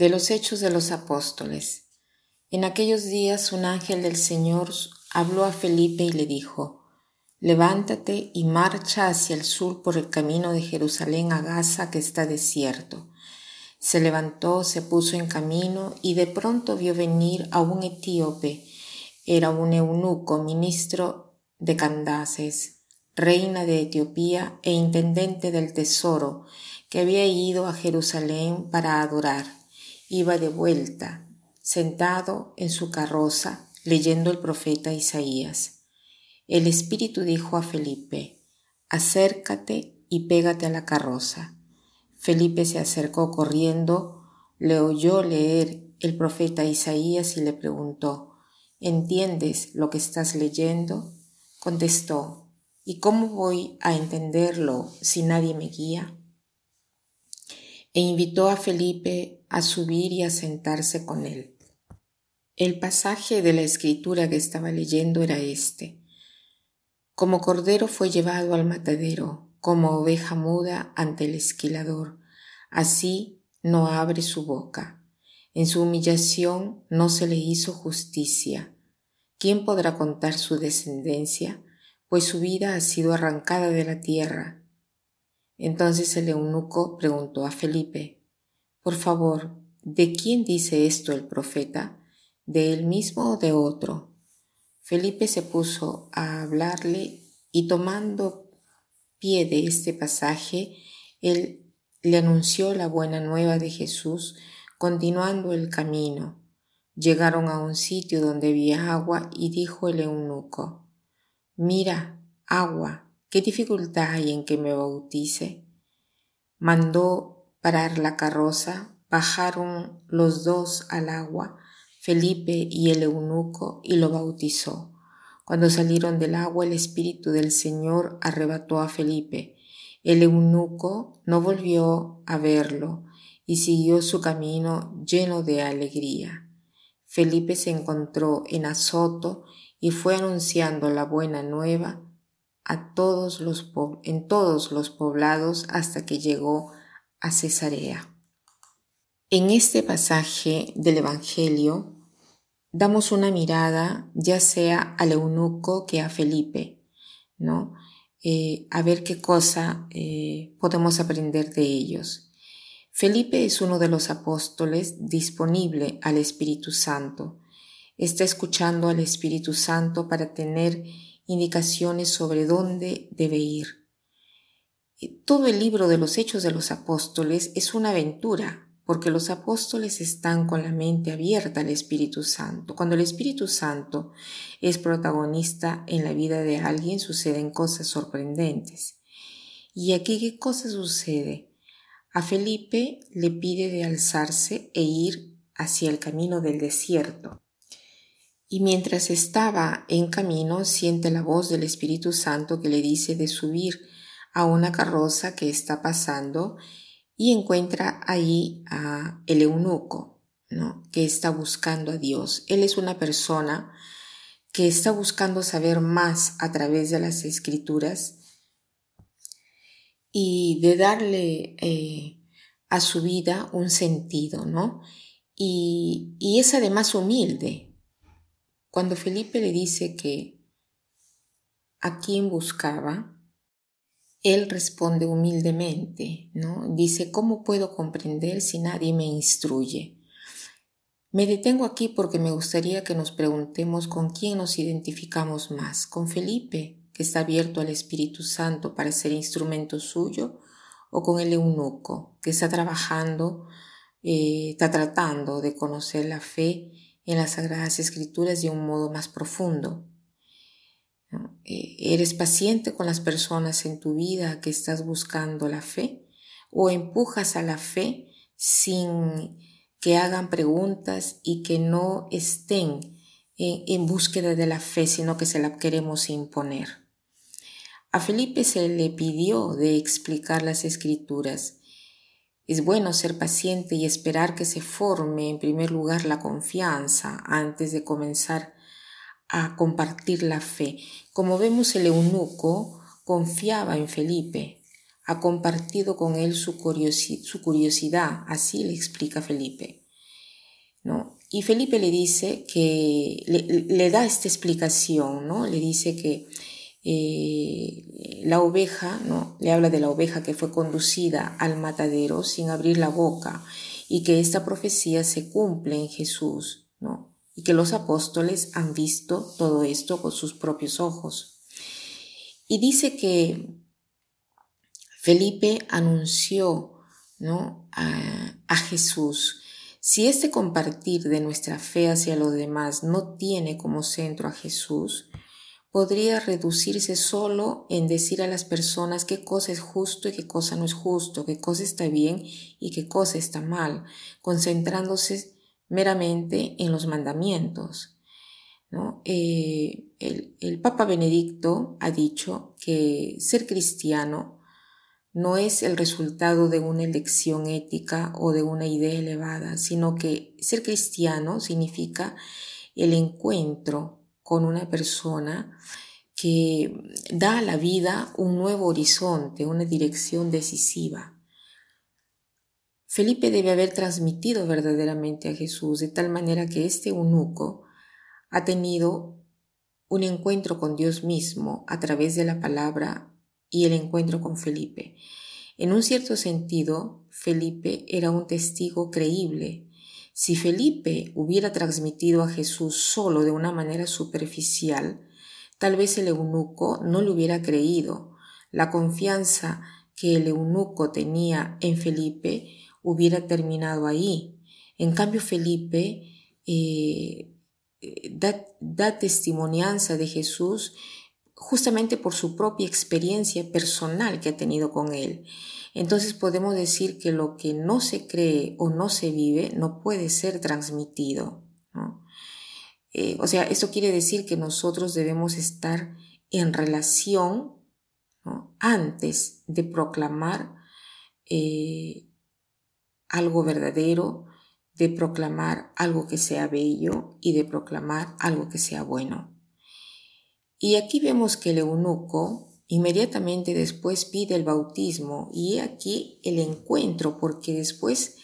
De los Hechos de los Apóstoles. En aquellos días un ángel del Señor habló a Felipe y le dijo, Levántate y marcha hacia el sur por el camino de Jerusalén a Gaza que está desierto. Se levantó, se puso en camino y de pronto vio venir a un etíope. Era un eunuco, ministro de Candaces, reina de Etiopía e intendente del tesoro, que había ido a Jerusalén para adorar iba de vuelta, sentado en su carroza, leyendo el profeta Isaías. El Espíritu dijo a Felipe, acércate y pégate a la carroza. Felipe se acercó corriendo, le oyó leer el profeta Isaías y le preguntó, ¿entiendes lo que estás leyendo? Contestó, ¿y cómo voy a entenderlo si nadie me guía? E invitó a Felipe a subir y a sentarse con él. El pasaje de la escritura que estaba leyendo era este. Como cordero fue llevado al matadero, como oveja muda ante el esquilador, así no abre su boca. En su humillación no se le hizo justicia. ¿Quién podrá contar su descendencia? Pues su vida ha sido arrancada de la tierra. Entonces el eunuco preguntó a Felipe, por favor, ¿de quién dice esto el profeta? ¿De él mismo o de otro? Felipe se puso a hablarle y tomando pie de este pasaje, él le anunció la buena nueva de Jesús, continuando el camino. Llegaron a un sitio donde había agua y dijo el eunuco, Mira, agua, ¿qué dificultad hay en que me bautice? Mandó parar la carroza, bajaron los dos al agua, Felipe y el eunuco, y lo bautizó. Cuando salieron del agua, el Espíritu del Señor arrebató a Felipe. El eunuco no volvió a verlo y siguió su camino lleno de alegría. Felipe se encontró en Azoto y fue anunciando la buena nueva a todos los en todos los poblados hasta que llegó a Cesarea. En este pasaje del Evangelio damos una mirada ya sea al eunuco que a Felipe, ¿no? Eh, a ver qué cosa eh, podemos aprender de ellos. Felipe es uno de los apóstoles disponible al Espíritu Santo. Está escuchando al Espíritu Santo para tener indicaciones sobre dónde debe ir. Todo el libro de los Hechos de los Apóstoles es una aventura, porque los apóstoles están con la mente abierta al Espíritu Santo. Cuando el Espíritu Santo es protagonista en la vida de alguien, suceden cosas sorprendentes. ¿Y aquí qué cosa sucede? A Felipe le pide de alzarse e ir hacia el camino del desierto. Y mientras estaba en camino, siente la voz del Espíritu Santo que le dice de subir a una carroza que está pasando y encuentra ahí a el eunuco, ¿no? que está buscando a Dios. Él es una persona que está buscando saber más a través de las escrituras y de darle eh, a su vida un sentido, ¿no? Y, y es además humilde. Cuando Felipe le dice que a quién buscaba, él responde humildemente, ¿no? Dice, ¿cómo puedo comprender si nadie me instruye? Me detengo aquí porque me gustaría que nos preguntemos con quién nos identificamos más, con Felipe, que está abierto al Espíritu Santo para ser instrumento suyo, o con el eunuco, que está trabajando, eh, está tratando de conocer la fe en las Sagradas Escrituras de un modo más profundo. Eh, ¿Eres paciente con las personas en tu vida que estás buscando la fe? ¿O empujas a la fe sin que hagan preguntas y que no estén en, en búsqueda de la fe, sino que se la queremos imponer? A Felipe se le pidió de explicar las escrituras. Es bueno ser paciente y esperar que se forme en primer lugar la confianza antes de comenzar a compartir la fe. Como vemos, el eunuco confiaba en Felipe, ha compartido con él su, curiosidad, así le explica Felipe. ¿no? Y Felipe le dice que le, da esta explicación, ¿no? Le dice que eh, la oveja, ¿no? Le habla de la oveja que fue conducida al matadero sin abrir la boca y que esta profecía se cumple en Jesús, ¿no? Y que los apóstoles han visto todo esto con sus propios ojos. Y dice que Felipe anunció, ¿no? a, a Jesús. Si este compartir de nuestra fe hacia los demás no tiene como centro a Jesús, podría reducirse solo en decir a las personas qué cosa es justo y qué cosa no es justo, qué cosa está bien y qué cosa está mal, concentrándose meramente en los mandamientos. Eh, el Papa Benedicto ha dicho que ser cristiano no es el resultado de una elección ética o de una idea elevada, sino que ser cristiano significa el encuentro con una persona que da a la vida un nuevo horizonte, una dirección decisiva. Felipe debe haber transmitido verdaderamente a Jesús de tal manera que este eunuco ha tenido un encuentro con Dios mismo a través de la palabra y el encuentro con Felipe. En un cierto sentido, Felipe era un testigo creíble si Felipe hubiera transmitido a Jesús solo de una manera superficial, tal vez el eunuco no le hubiera creído. La confianza que el eunuco tenía en Felipe hubiera terminado ahí. En cambio, Felipe eh, da, da testimonianza de Jesús justamente por su propia experiencia personal que ha tenido con él. Entonces podemos decir que lo que no se cree o no se vive no puede ser transmitido. Eh, o sea, esto quiere decir que nosotros debemos estar en relación antes de proclamar eh, algo verdadero, de proclamar algo que sea bello y de proclamar algo que sea bueno. Y aquí vemos que el eunuco Inmediatamente después pide el bautismo y aquí el encuentro porque después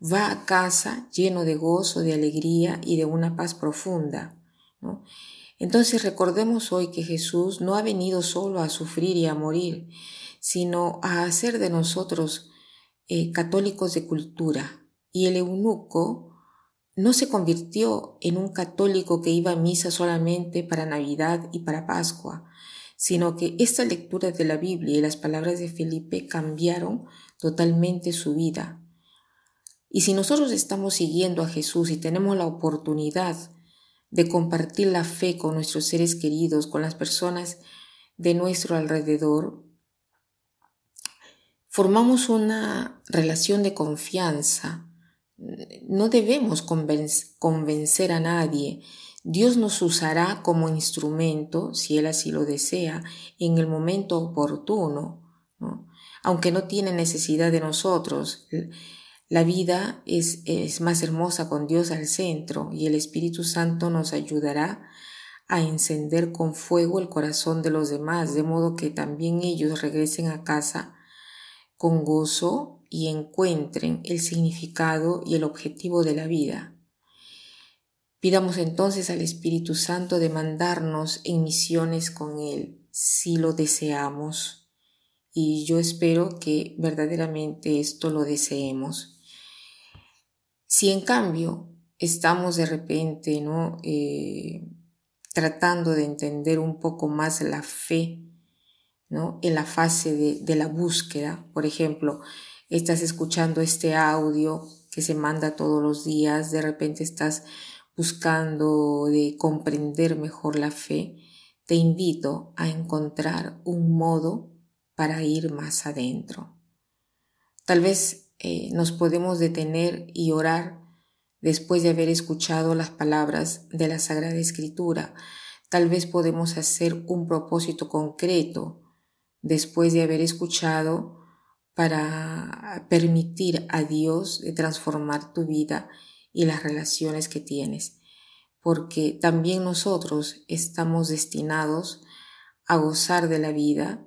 va a casa lleno de gozo, de alegría y de una paz profunda. Entonces recordemos hoy que Jesús no ha venido solo a sufrir y a morir, sino a hacer de nosotros eh, católicos de cultura. Y el eunuco no se convirtió en un católico que iba a misa solamente para Navidad y para Pascua, sino que esta lectura de la Biblia y las palabras de Felipe cambiaron totalmente su vida. Y si nosotros estamos siguiendo a Jesús y tenemos la oportunidad de compartir la fe con nuestros seres queridos, con las personas de nuestro alrededor, formamos una relación de confianza. No debemos convencer a nadie, Dios nos usará como instrumento, si Él así lo desea, en el momento oportuno, aunque no tiene necesidad de nosotros. La vida es, es más hermosa con Dios al centro y el Espíritu Santo nos ayudará a encender con fuego el corazón de los demás, de modo que también ellos regresen a casa con gozo y encuentren el significado y el objetivo de la vida. Pidamos entonces al Espíritu Santo de mandarnos en misiones con Él, si lo deseamos. Y yo espero que verdaderamente esto lo deseemos. Si en cambio estamos de repente, ¿no? Eh, tratando de entender un poco más la fe, ¿no? En la fase de, la búsqueda, por ejemplo, estás escuchando este audio que se manda todos los días, de repente estás buscando de comprender mejor la fe, te invito a encontrar un modo para ir más adentro. Tal vez eh, nos podemos detener y orar después de haber escuchado las palabras de la Sagrada Escritura. Tal vez podemos hacer un propósito concreto después de haber escuchado para permitir a Dios de transformar tu vida y las relaciones que tienes, porque también nosotros estamos destinados a gozar de la vida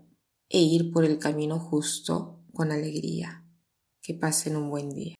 e ir por el camino justo con alegría. Que pasen un buen día.